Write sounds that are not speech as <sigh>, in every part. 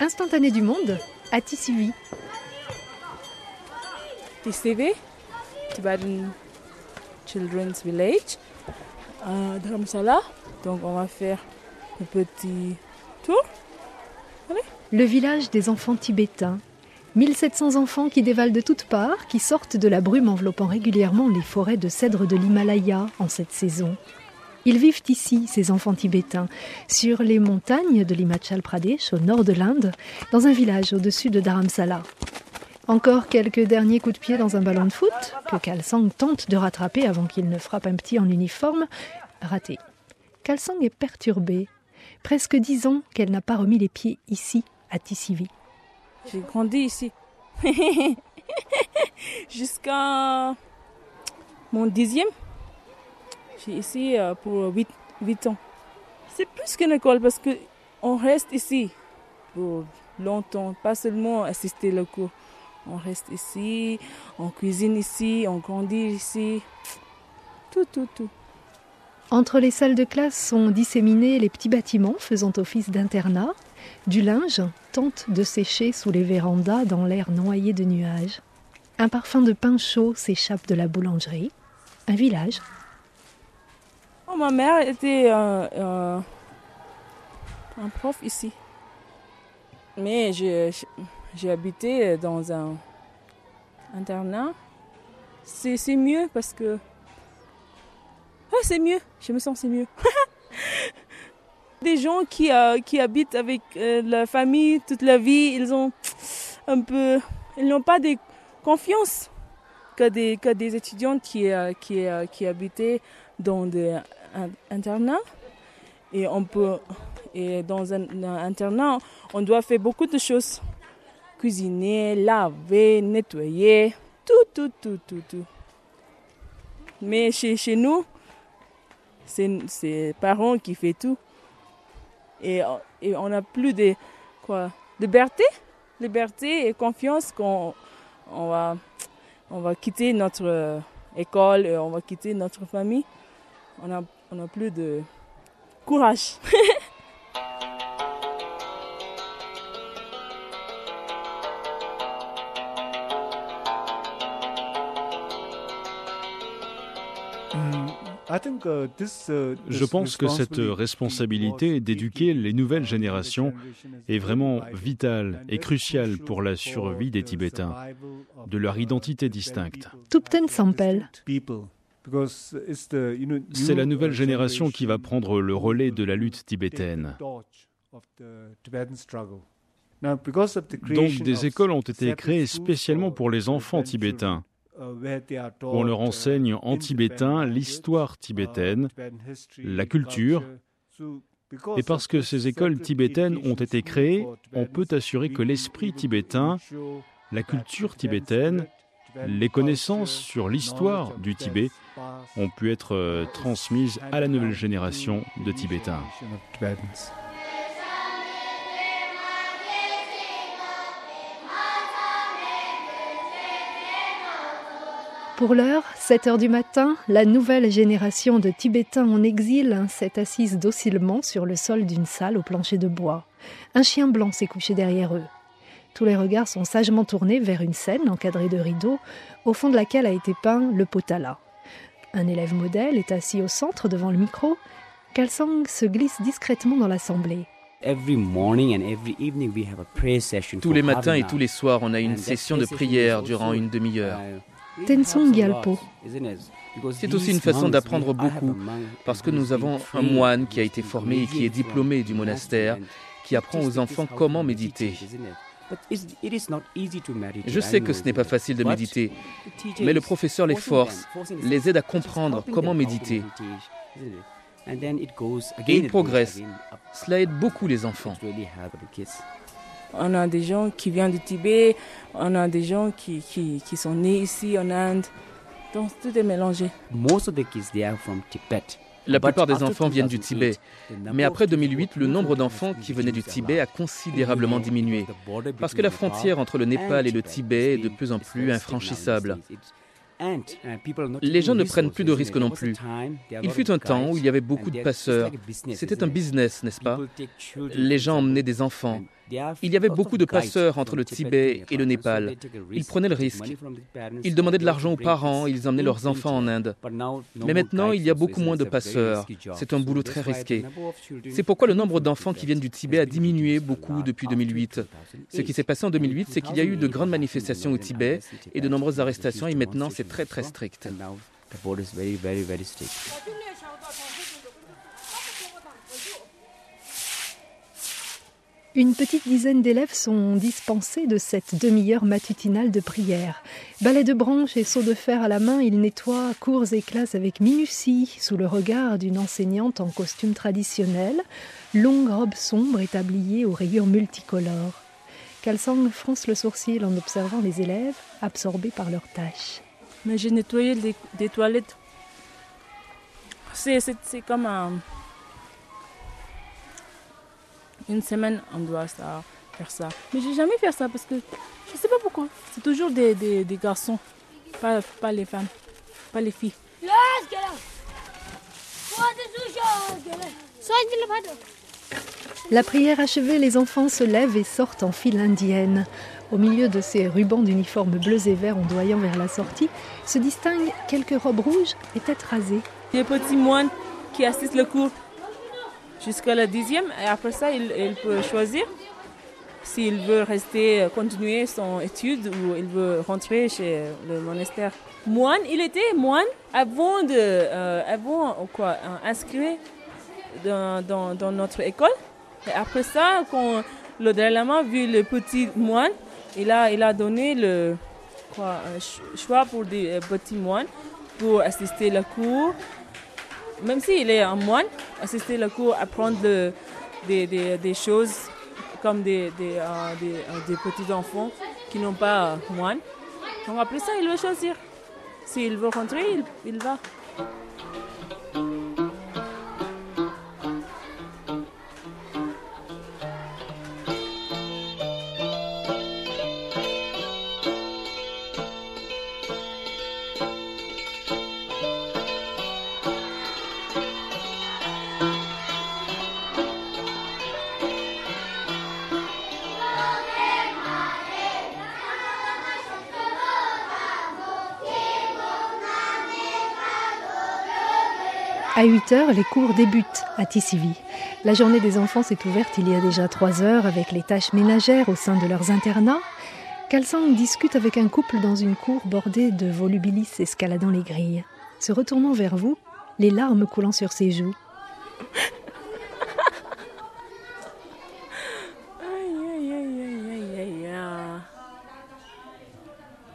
Instantané du monde à Tissivi. TCV, Tibetan Children's Village, à Dharamsala. Donc on va faire un petit tour. Allez. Le village des enfants tibétains. 1700 enfants qui dévalent de toutes parts, qui sortent de la brume enveloppant régulièrement les forêts de cèdres de l'Himalaya en cette saison. Ils vivent ici, ces enfants tibétains, sur les montagnes de l'Himachal Pradesh, au nord de l'Inde, dans un village au-dessus de Dharamsala. Encore quelques derniers coups de pied dans un ballon de foot, que Kalsang tente de rattraper avant qu'il ne frappe un petit en uniforme. Raté. Kalsang est perturbée. Presque dix ans qu'elle n'a pas remis les pieds ici, à Tissivi. J'ai grandi ici. <laughs> Jusqu'à mon dixième. J'ai ici euh, pour 8, 8 ans. C'est plus qu'une école parce qu'on reste ici pour longtemps, pas seulement assister le cours. On reste ici, on cuisine ici, on grandit ici. Tout, tout, tout. Entre les salles de classe sont disséminés les petits bâtiments faisant office d'internat. Du linge tente de sécher sous les vérandas dans l'air noyé de nuages. Un parfum de pain chaud s'échappe de la boulangerie. Un village. Oh, ma mère était euh, euh, un prof ici. Mais j'ai habité dans un internat. C'est mieux parce que ah, c'est mieux, je me sens c'est mieux. <laughs> Des gens qui, euh, qui habitent avec la famille toute la vie, ils ont un peu, ils n'ont pas de confiance que des, que des étudiants qui, euh, qui, qui habitaient dans des internats. Et on peut, et dans un, internat, on doit faire beaucoup de choses. Cuisiner, laver, nettoyer, tout, tout, tout, tout, tout. Mais chez, chez nous, c'est parents qui fait tout. Et, et on n'a plus de quoi liberté, liberté et confiance qu'on on va, on va quitter notre école et on va quitter notre famille. On n'a on a plus de courage. Je pense que cette responsabilité d'éduquer les nouvelles générations est vraiment vitale et cruciale pour la survie des Tibétains, de leur identité distincte. Tupten Sampel. C'est la nouvelle génération qui va prendre le relais de la lutte tibétaine. Donc des écoles ont été créées spécialement pour les enfants tibétains on leur enseigne en tibétain l'histoire tibétaine, la culture. Et parce que ces écoles tibétaines ont été créées, on peut assurer que l'esprit tibétain, la culture tibétaine, les connaissances sur l'histoire du Tibet ont pu être euh, transmises à la nouvelle génération de Tibétains. Pour l'heure, 7 heures du matin, la nouvelle génération de Tibétains en exil s'est assise docilement sur le sol d'une salle au plancher de bois. Un chien blanc s'est couché derrière eux. Tous les regards sont sagement tournés vers une scène encadrée de rideaux, au fond de laquelle a été peint le potala. Un élève modèle est assis au centre devant le micro. Kalsang se glisse discrètement dans l'assemblée. Tous les matins et tous les soirs, on a une session de prière durant une demi-heure. Tensong Gyalpo. C'est aussi une façon d'apprendre beaucoup, parce que nous avons un moine qui a été formé et qui est diplômé du monastère, qui apprend aux enfants comment méditer. Je sais que ce n'est pas facile de méditer, mais le professeur les force, les aide à comprendre comment méditer. Et ils progressent. Cela aide beaucoup les enfants. On a des gens qui viennent du Tibet, on a des gens qui, qui, qui sont nés ici en Inde. Donc tout est mélangé. La plupart des enfants viennent du Tibet. Mais après 2008, le nombre d'enfants qui venaient du Tibet a considérablement diminué. Parce que la frontière entre le Népal et le Tibet est de plus en plus infranchissable. Les gens ne prennent plus de risques non plus. Il fut un temps où il y avait beaucoup de passeurs. C'était un business, n'est-ce pas? Les gens emmenaient des enfants Il y avait beaucoup de passeurs entre le Tibet et le Népal. Ils prenaient le risque. Ils demandaient de l'argent aux parents, ils emmenaient leurs enfants en Inde. Mais maintenant, il y a beaucoup moins de passeurs. C'est un boulot très risqué. C'est pourquoi le nombre d'enfants qui viennent du Tibet a diminué beaucoup depuis 2008. Ce qui s'est passé en 2008, c'est qu'il y a eu de grandes manifestations au Tibet et de nombreuses arrestations et maintenant c'est très très strict. Une petite dizaine d'élèves sont dispensés de cette demi-heure matutinale de prière. Balai de branches et seaux de fer à la main, ils nettoient cours et classes avec minutie, sous le regard d'une enseignante en costume traditionnel, longue robe sombre et tablier aux rayures multicolores. Kalsang fronce le sourcil en observant les élèves, absorbés par leurs tâches. Mais j'ai nettoyé des toilettes. C'est comme un une semaine, on doit ça, faire ça. Mais j'ai jamais fait ça parce que je sais pas pourquoi. C'est toujours des, des, des garçons, pas, pas les femmes, pas les filles. La prière achevée, les enfants se lèvent et sortent en file indienne. Au milieu de ces rubans d'uniformes bleus et verts ondoyant vers la sortie, se distinguent quelques robes rouges et têtes rasées. Des petits moines qui assistent le cours jusqu'à la dixième. Et après ça, il, peut choisir s'il veut rester, euh, continuer son étude ou il veut rentrer chez le monastère. Moine, il était moine avant de, euh, quoi, euh, inscrit dans, dans, notre école. Et après ça, quand le Dalai Lama vu le petit moine, il a, il a donné le quoi, choix pour des petits moines pour assister la cours même s'il est un moine, assister le cours, apprendre des, choses comme des, euh, euh, petits enfants qui n'ont pas moine. Donc après ça, il veut choisir. S'il veut rentrer, il va. À 8 heures, les cours débutent à Tissivi. La journée des enfants s'est ouverte il y a déjà trois heures avec les tâches ménagères au sein de leurs internats. Kalsang discute avec un couple dans une cour bordée de volubilis escaladant les grilles. Se retournant vers vous, les larmes coulant sur ses joues.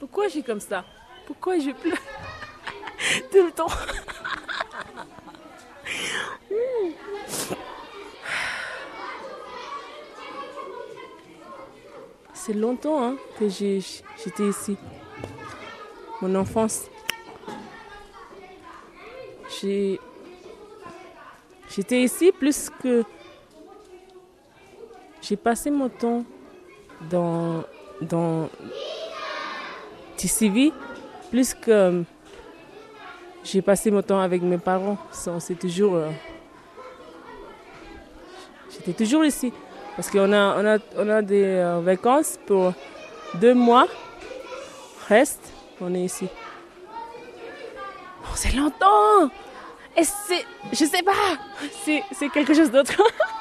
Pourquoi suis comme ça? Pourquoi je pleure? Tout le temps C'est longtemps hein, que j'étais ici. Mon enfance. J'étais ici plus que. J'ai passé mon temps dans, dans plus que j'ai passé mon temps avec mes parents. C'est toujours. Euh, j'étais toujours ici. Parce qu'on a, on a, on a des euh, vacances pour deux mois. Reste, on est ici. Oh, c'est longtemps! Et c'est. Je sais pas! C'est quelque chose d'autre. <laughs>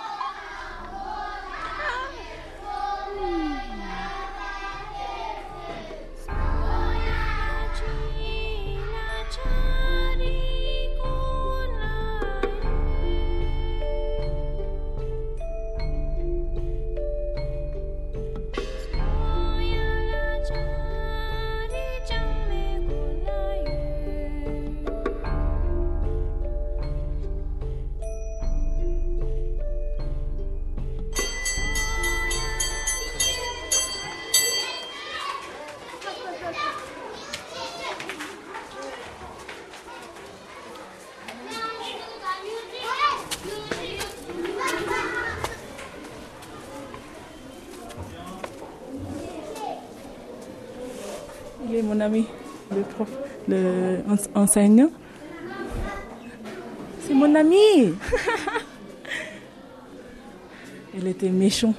ami, le prof, le enseignant. C'est mon ami. <laughs> Elle était méchant.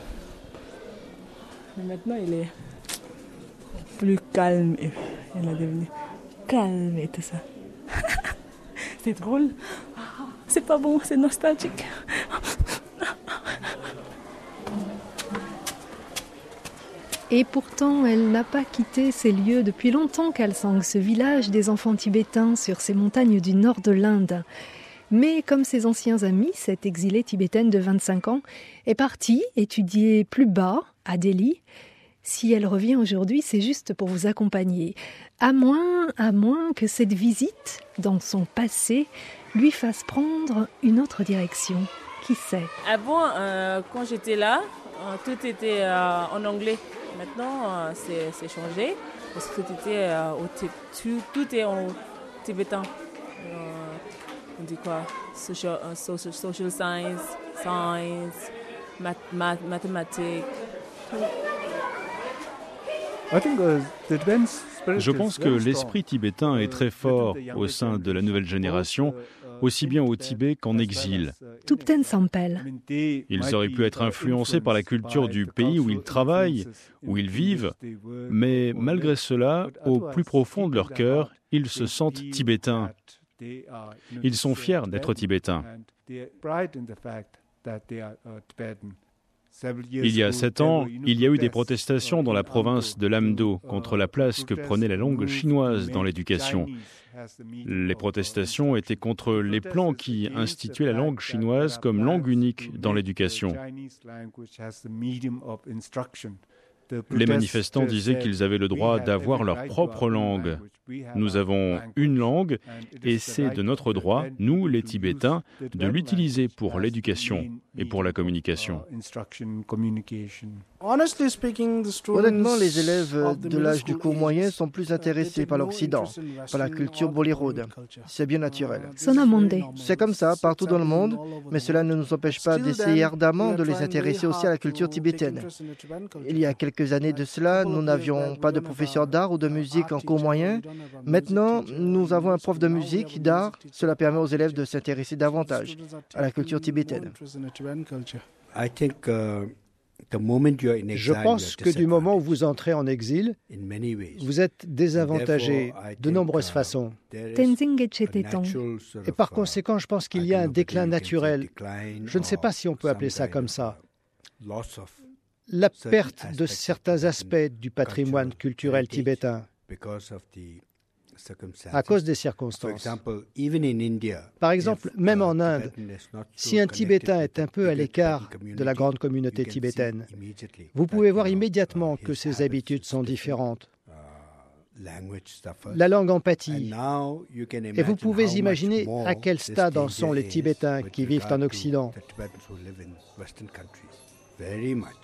Mais maintenant, il est plus calme. Il est devenu calme et tout ça. <laughs> c'est drôle. C'est pas bon, c'est nostalgique. Et pourtant, elle n'a pas quitté ces lieux depuis longtemps, Kalsang, ce village des enfants tibétains sur ces montagnes du nord de l'Inde. Mais comme ses anciens amis, cette exilée tibétaine de 25 ans est partie étudier plus bas, à Delhi. Si elle revient aujourd'hui, c'est juste pour vous accompagner. À moins, à moins que cette visite, dans son passé, lui fasse prendre une autre direction. Qui sait? Bon, euh, quand j'étais là, euh, tout était euh, en anglais. Maintenant, c'est changé parce que tout, était, au tout, tout est en tibétain. on dit quoi? Social, social, social science, science, math, math, mathématiques. Je pense que l'esprit tibétain est très fort au sein de la nouvelle génération, aussi bien au Tibet qu'en exil. Ils auraient pu être influencés par la culture du pays où ils travaillent, où ils vivent, mais malgré cela, au plus profond de leur cœur, ils se sentent tibétains. Ils sont fiers d'être tibétains. Il y a sept ans, il y a eu des protestations dans la province de Lamdo contre la place que prenait la langue chinoise dans l'éducation. Les protestations étaient contre les plans qui instituaient la langue chinoise comme langue unique dans l'éducation. Les manifestants disaient qu'ils avaient le droit d'avoir leur propre langue. Nous avons une langue et c'est de notre droit, nous les Tibétains, de l'utiliser pour l'éducation et pour la communication. Honnêtement, les élèves de l'âge du cours moyen sont plus intéressés par l'Occident, par la culture Bollywood. C'est bien naturel. C'est comme ça partout dans le monde, mais cela ne nous empêche pas d'essayer ardemment de les intéresser aussi à la culture tibétaine. Il y a quelques années de cela, nous n'avions pas de professeur d'art ou de musique en cours moyen. Maintenant, nous avons un prof de musique, d'art. Cela permet aux élèves de s'intéresser davantage à la culture tibétaine. Je pense que du moment où vous entrez en exil, vous êtes désavantagé de nombreuses façons. Et par conséquent, je pense qu'il y a un déclin naturel. Je ne sais pas si on peut appeler ça comme ça. La perte de certains aspects du patrimoine culturel tibétain à cause des circonstances. Par exemple, même en Inde, si un Tibétain est un peu à l'écart de la grande communauté tibétaine, vous pouvez voir immédiatement que ses habitudes sont différentes. La langue empathie. Et vous pouvez imaginer à quel stade en sont les Tibétains qui vivent en Occident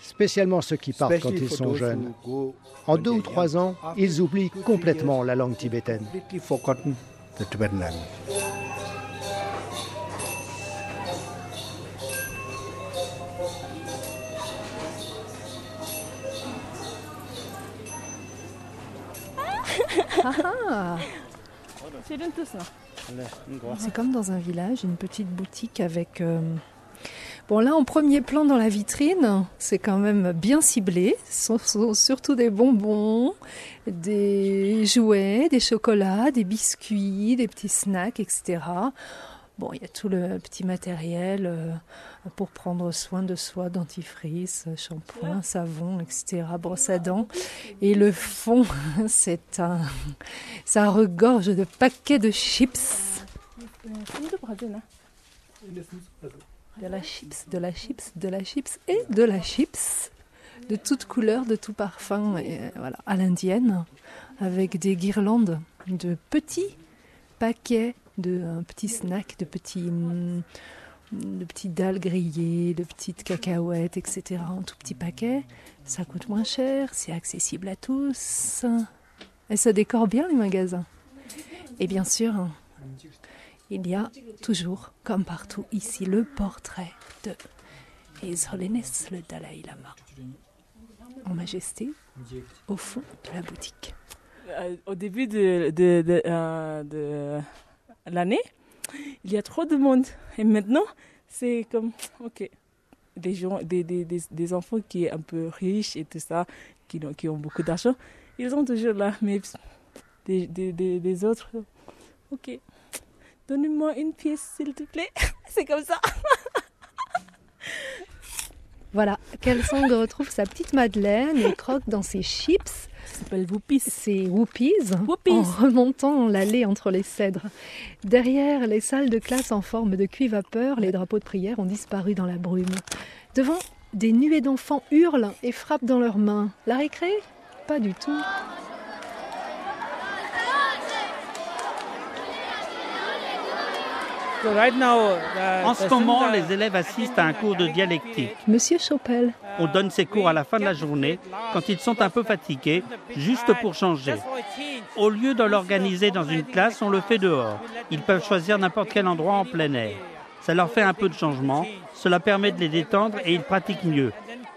spécialement ceux qui partent quand ils sont jeunes. En deux ou trois ans, ils oublient complètement la langue tibétaine. Ah. <laughs> C'est comme dans un village, une petite boutique avec euh, Bon, là, en premier plan dans la vitrine, c'est quand même bien ciblé. Ce sont surtout des bonbons, des jouets, des chocolats, des biscuits, des petits snacks, etc. Bon, il y a tout le petit matériel euh, pour prendre soin de soi, dentifrice, shampoing, savon, etc., brosse à dents. Et le fond, c'est un, ça regorge de paquets de chips de la chips, de la chips, de la chips et de la chips de toutes couleurs, de tout parfum, voilà, à l'indienne, avec des guirlandes de petits paquets de petits snacks, de petits, mm, de petits dalles grillées, de petites cacahuètes, etc. En tout petits paquets. Ça coûte moins cher, c'est accessible à tous. Et ça décore bien les magasins. Et bien sûr, il y a toujours, comme partout ici, le portrait de His Holiness le Dalai Lama, en majesté, au fond de la boutique. Euh, au début euh, de l'année, il y a trop de monde. Et maintenant, c'est comme, ok, des, gens, des, enfants qui sont un peu riches et tout ça, qui, ont beaucoup d'argent, ils sont toujours là. Mais des autres, ok, donnez-moi une pièce s'il te plaît. <laughs> C'est comme ça. <laughs> voilà, Kelsang retrouve sa petite Madeleine et croque dans ses chips s'appelle Whoopies. C'est Whoopies, en remontant l'allée entre les cèdres. Derrière les salles de classe en forme de cuit-vapeur, les drapeaux de prière ont disparu dans la brume. Devant, des nuées d'enfants hurlent et frappent dans leurs mains. La récré? Pas du tout. En ce moment, les élèves assistent à un cours de dialectique. Monsieur Chopel. On donne ces cours à la fin de la journée, quand ils sont un peu fatigués, juste pour changer. Au lieu de l'organiser dans une classe, on le fait dehors. Ils peuvent choisir n'importe quel endroit en plein air. Ça leur fait un peu de changement, cela permet de les détendre et ils pratiquent mieux.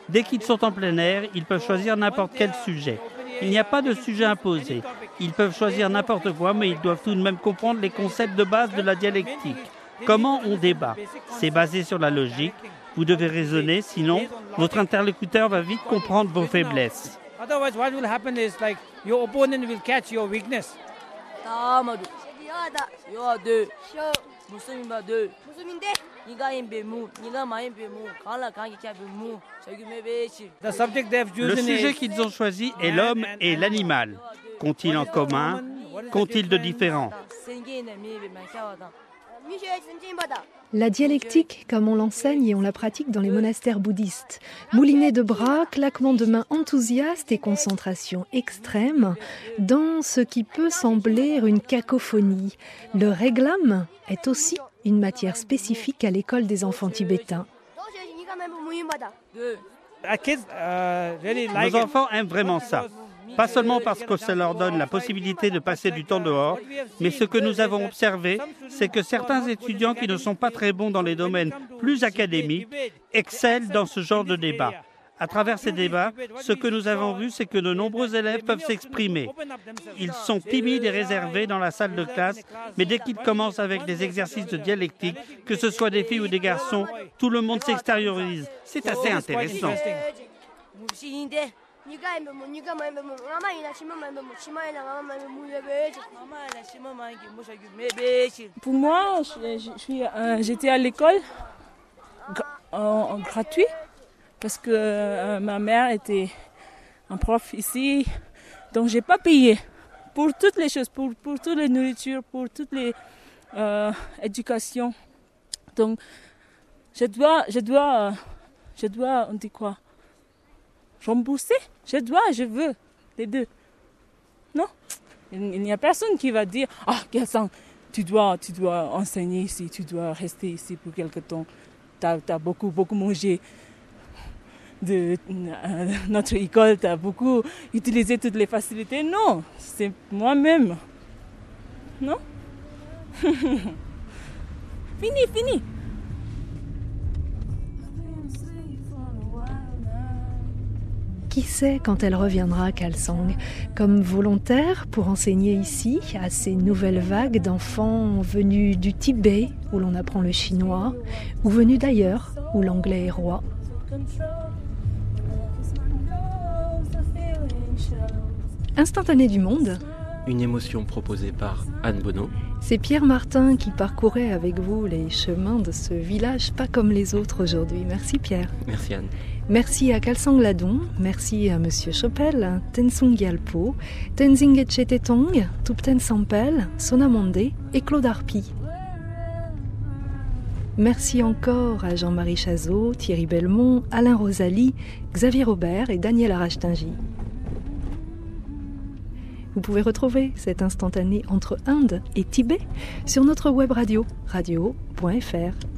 Dès qu'ils sont en plein air, ils peuvent choisir n'importe quel sujet. Il n'y a pas de sujet imposé. Ils peuvent choisir n'importe quoi, mais ils doivent tout de même comprendre les concepts de base de la dialectique. Comment on débat C'est basé sur la logique. Vous devez raisonner, sinon votre interlocuteur va vite comprendre vos faiblesses. Le sujet qu'ils ont choisi est l'homme et l'animal. Qu'ont-ils en commun Qu'ont-ils de différent la dialectique, comme on l'enseigne et on la pratique dans les monastères bouddhistes. Moulinet de bras, claquement de mains enthousiaste et concentration extrême dans ce qui peut sembler une cacophonie. Le réglam est aussi une matière spécifique à l'école des enfants tibétains. Nos enfants aiment vraiment ça. Pas seulement parce que ça leur donne la possibilité de passer du temps dehors, mais ce que nous avons observé, c'est que certains étudiants qui ne sont pas très bons dans les domaines plus académiques excellent dans ce genre de débat. À travers ces débats, ce que nous avons vu, c'est que de nombreux élèves peuvent s'exprimer. Ils sont timides et réservés dans la salle de classe, mais dès qu'ils commencent avec des exercices de dialectique, que ce soit des filles ou des garçons, tout le monde s'extériorise. C'est assez intéressant. Pour moi, euh, j'étais à l'école en, gratuit parce que euh, ma mère était un prof ici, donc j'ai pas payé. Pour toutes les choses, pour, pour toutes les nourritures, pour toutes les euh, éducations. Donc je dois, je dois, je dois, on dit quoi? Rembourser. Je dois, je veux, les deux. Non? Il n'y a personne qui va dire Ah, oh, tu dois, tu dois enseigner ici, tu dois rester ici pour quelque temps. Tu as, beaucoup, beaucoup mangé de euh, notre école, tu as beaucoup utilisé toutes les facilités. Non, c'est moi-même. Non? <laughs> Fini, fini. Qui sait quand elle reviendra, Kalsang Comme volontaire pour enseigner ici à ces nouvelles vagues d'enfants venus du Tibet, où l'on apprend le chinois, ou venus d'ailleurs, où l'anglais est roi. Instantané du monde. Une émotion proposée par Anne Bonneau. C'est Pierre Martin qui parcourait avec vous les chemins de ce village pas comme les autres aujourd'hui. Merci Pierre. Merci Anne. Merci à Kalsang Ladon, merci à Monsieur Chopel, Tensung Gyalpo, Tenzing Etchetetong, Tupten Sampel, Sonamonde et Claude Arpi. Merci encore à Jean-Marie Chazot, Thierry Belmont, Alain Rosalie, Xavier Robert et Daniel Arachtingy. Vous pouvez retrouver cet instantané entre Inde et Tibet sur notre web radio radio.fr.